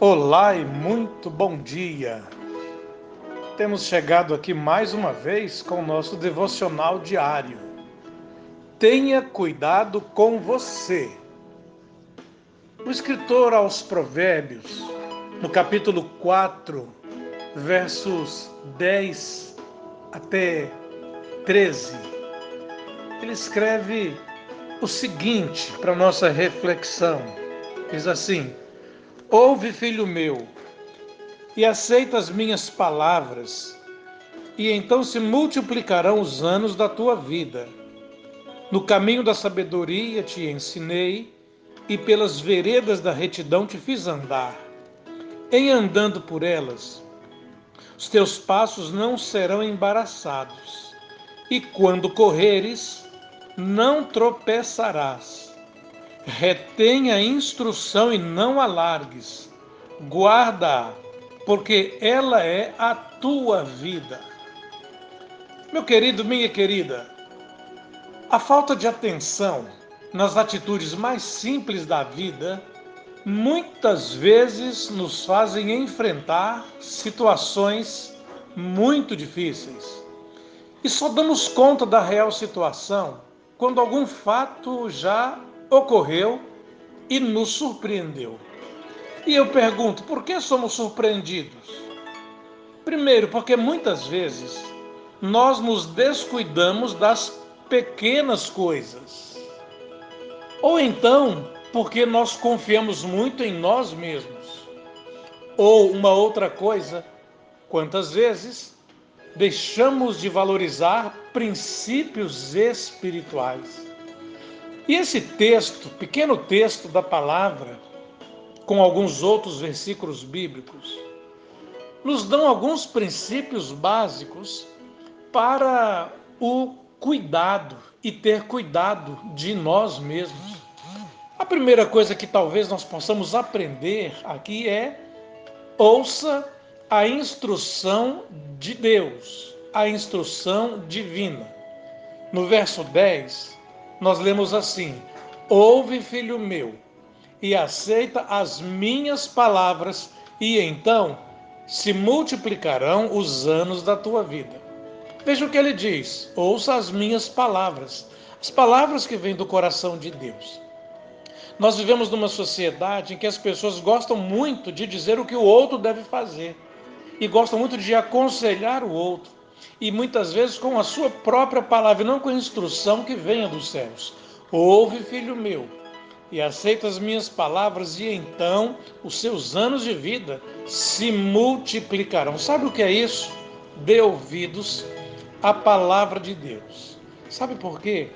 Olá e muito bom dia. Temos chegado aqui mais uma vez com o nosso devocional diário. Tenha cuidado com você. O escritor aos Provérbios, no capítulo 4, versos 10 até 13, ele escreve o seguinte para nossa reflexão. Diz assim: Ouve, filho meu, e aceita as minhas palavras, e então se multiplicarão os anos da tua vida. No caminho da sabedoria te ensinei, e pelas veredas da retidão te fiz andar. Em andando por elas, os teus passos não serão embaraçados, e quando correres, não tropeçarás retém a instrução e não alargues. Guarda, porque ela é a tua vida. Meu querido, minha querida, a falta de atenção nas atitudes mais simples da vida muitas vezes nos fazem enfrentar situações muito difíceis. E só damos conta da real situação quando algum fato já ocorreu e nos surpreendeu. E eu pergunto, por que somos surpreendidos? Primeiro, porque muitas vezes nós nos descuidamos das pequenas coisas. Ou então, porque nós confiamos muito em nós mesmos. Ou uma outra coisa, quantas vezes deixamos de valorizar princípios espirituais. E esse texto, pequeno texto da palavra, com alguns outros versículos bíblicos, nos dão alguns princípios básicos para o cuidado e ter cuidado de nós mesmos. A primeira coisa que talvez nós possamos aprender aqui é ouça a instrução de Deus, a instrução divina. No verso 10, nós lemos assim: Ouve, filho meu, e aceita as minhas palavras, e então se multiplicarão os anos da tua vida. Veja o que ele diz: ouça as minhas palavras, as palavras que vêm do coração de Deus. Nós vivemos numa sociedade em que as pessoas gostam muito de dizer o que o outro deve fazer e gostam muito de aconselhar o outro e muitas vezes com a sua própria palavra, não com a instrução que venha dos céus. Ouve, filho meu, e aceita as minhas palavras, e então os seus anos de vida se multiplicarão. Sabe o que é isso? Dê ouvidos à palavra de Deus. Sabe por quê?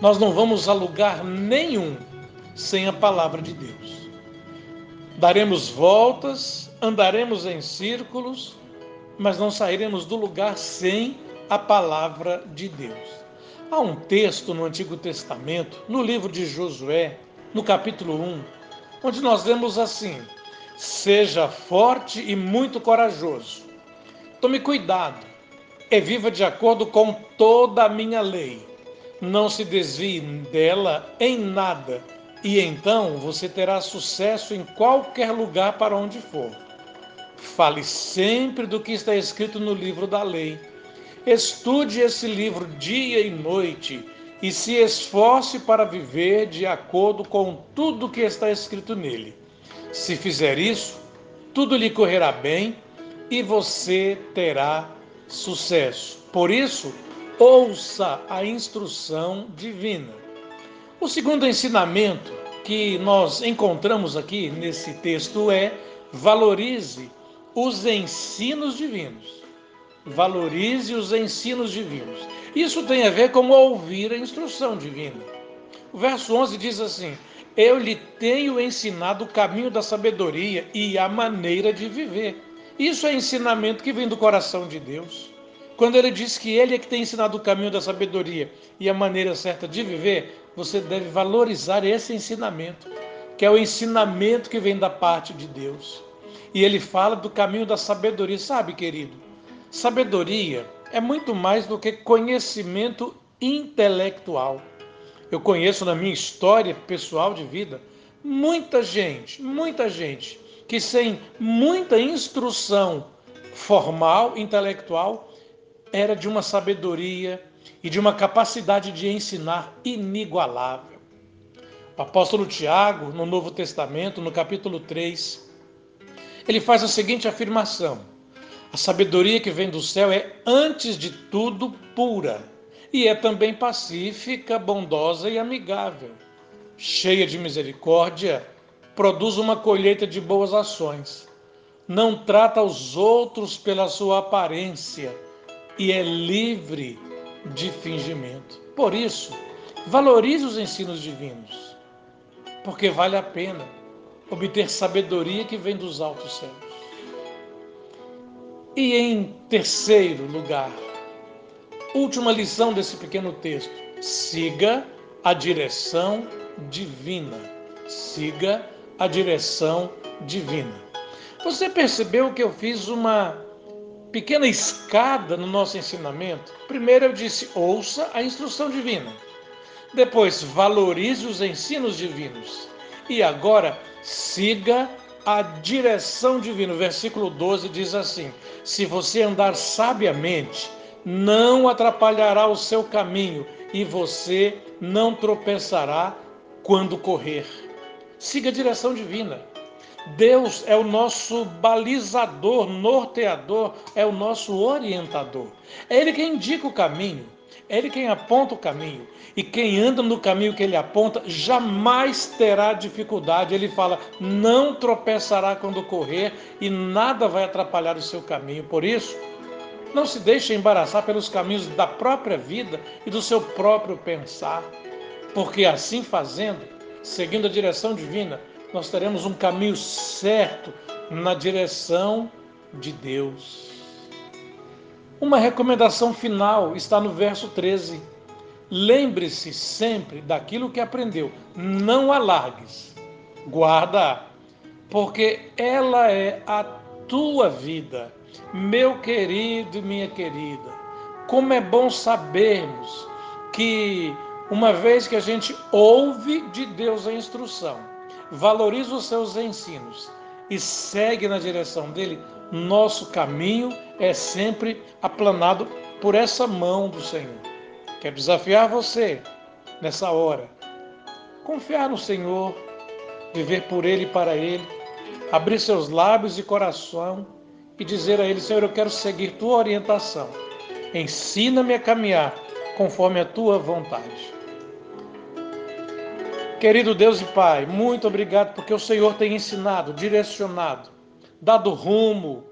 Nós não vamos a lugar nenhum sem a palavra de Deus. Daremos voltas, andaremos em círculos, mas não sairemos do lugar sem a palavra de Deus. Há um texto no Antigo Testamento, no livro de Josué, no capítulo 1, onde nós lemos assim: Seja forte e muito corajoso. Tome cuidado e viva de acordo com toda a minha lei. Não se desvie dela em nada, e então você terá sucesso em qualquer lugar para onde for. Fale sempre do que está escrito no livro da lei. Estude esse livro dia e noite e se esforce para viver de acordo com tudo que está escrito nele. Se fizer isso, tudo lhe correrá bem e você terá sucesso. Por isso, ouça a instrução divina. O segundo ensinamento que nós encontramos aqui nesse texto é valorize os ensinos divinos. Valorize os ensinos divinos. Isso tem a ver com ouvir a instrução divina. O verso 11 diz assim: Eu lhe tenho ensinado o caminho da sabedoria e a maneira de viver. Isso é ensinamento que vem do coração de Deus. Quando ele diz que ele é que tem ensinado o caminho da sabedoria e a maneira certa de viver, você deve valorizar esse ensinamento, que é o ensinamento que vem da parte de Deus. E ele fala do caminho da sabedoria. Sabe, querido, sabedoria é muito mais do que conhecimento intelectual. Eu conheço na minha história pessoal de vida muita gente, muita gente que sem muita instrução formal, intelectual, era de uma sabedoria e de uma capacidade de ensinar inigualável. O apóstolo Tiago, no Novo Testamento, no capítulo 3, ele faz a seguinte afirmação: A sabedoria que vem do céu é, antes de tudo, pura e é também pacífica, bondosa e amigável. Cheia de misericórdia, produz uma colheita de boas ações. Não trata os outros pela sua aparência e é livre de fingimento. Por isso, valorize os ensinos divinos, porque vale a pena obter sabedoria que vem dos altos céus. E em terceiro lugar, última lição desse pequeno texto: siga a direção divina. Siga a direção divina. Você percebeu que eu fiz uma pequena escada no nosso ensinamento? Primeiro eu disse: ouça a instrução divina. Depois, valorize os ensinos divinos. E agora, siga a direção divina. O versículo 12 diz assim: Se você andar sabiamente, não atrapalhará o seu caminho e você não tropeçará quando correr. Siga a direção divina. Deus é o nosso balizador, norteador, é o nosso orientador. É Ele quem indica o caminho, é Ele quem aponta o caminho. E quem anda no caminho que Ele aponta jamais terá dificuldade. Ele fala: não tropeçará quando correr e nada vai atrapalhar o seu caminho. Por isso, não se deixe embaraçar pelos caminhos da própria vida e do seu próprio pensar, porque assim fazendo, seguindo a direção divina, nós teremos um caminho certo na direção de Deus. Uma recomendação final está no verso 13. Lembre-se sempre daquilo que aprendeu, não alargues, guarda, porque ela é a tua vida meu querido e minha querida, como é bom sabermos que, uma vez que a gente ouve de Deus a instrução, valoriza os seus ensinos e segue na direção dele, nosso caminho é sempre aplanado por essa mão do Senhor. Quero desafiar você nessa hora. Confiar no Senhor, viver por Ele e para Ele, abrir seus lábios e coração e dizer a Ele: Senhor, eu quero seguir tua orientação. Ensina-me a caminhar conforme a tua vontade. Querido Deus e Pai, muito obrigado porque o Senhor tem ensinado, direcionado, dado rumo,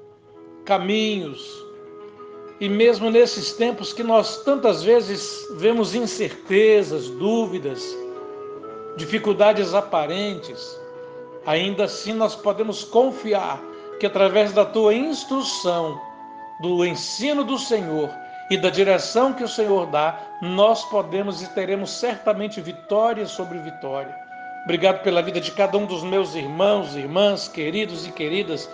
caminhos. E mesmo nesses tempos que nós tantas vezes vemos incertezas, dúvidas, dificuldades aparentes, ainda assim nós podemos confiar que através da tua instrução, do ensino do Senhor e da direção que o Senhor dá, nós podemos e teremos certamente vitória sobre vitória. Obrigado pela vida de cada um dos meus irmãos, irmãs, queridos e queridas,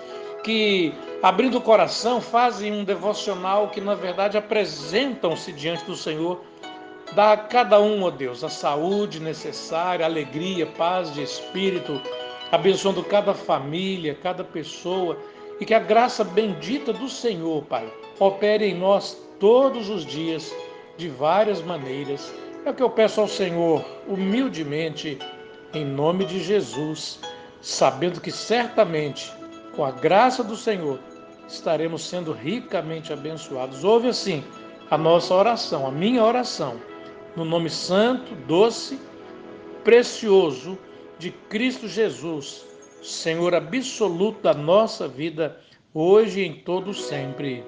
que, abrindo o coração, fazem um devocional que, na verdade, apresentam-se diante do Senhor. Dá a cada um, ó Deus, a saúde necessária, alegria, paz de espírito, abençoando cada família, cada pessoa, e que a graça bendita do Senhor, Pai, opere em nós todos os dias, de várias maneiras. É o que eu peço ao Senhor, humildemente, em nome de Jesus, sabendo que certamente, com a graça do Senhor, estaremos sendo ricamente abençoados. Ouve assim a nossa oração, a minha oração, no nome santo, doce, precioso de Cristo Jesus, Senhor absoluto da nossa vida, hoje e em todo sempre.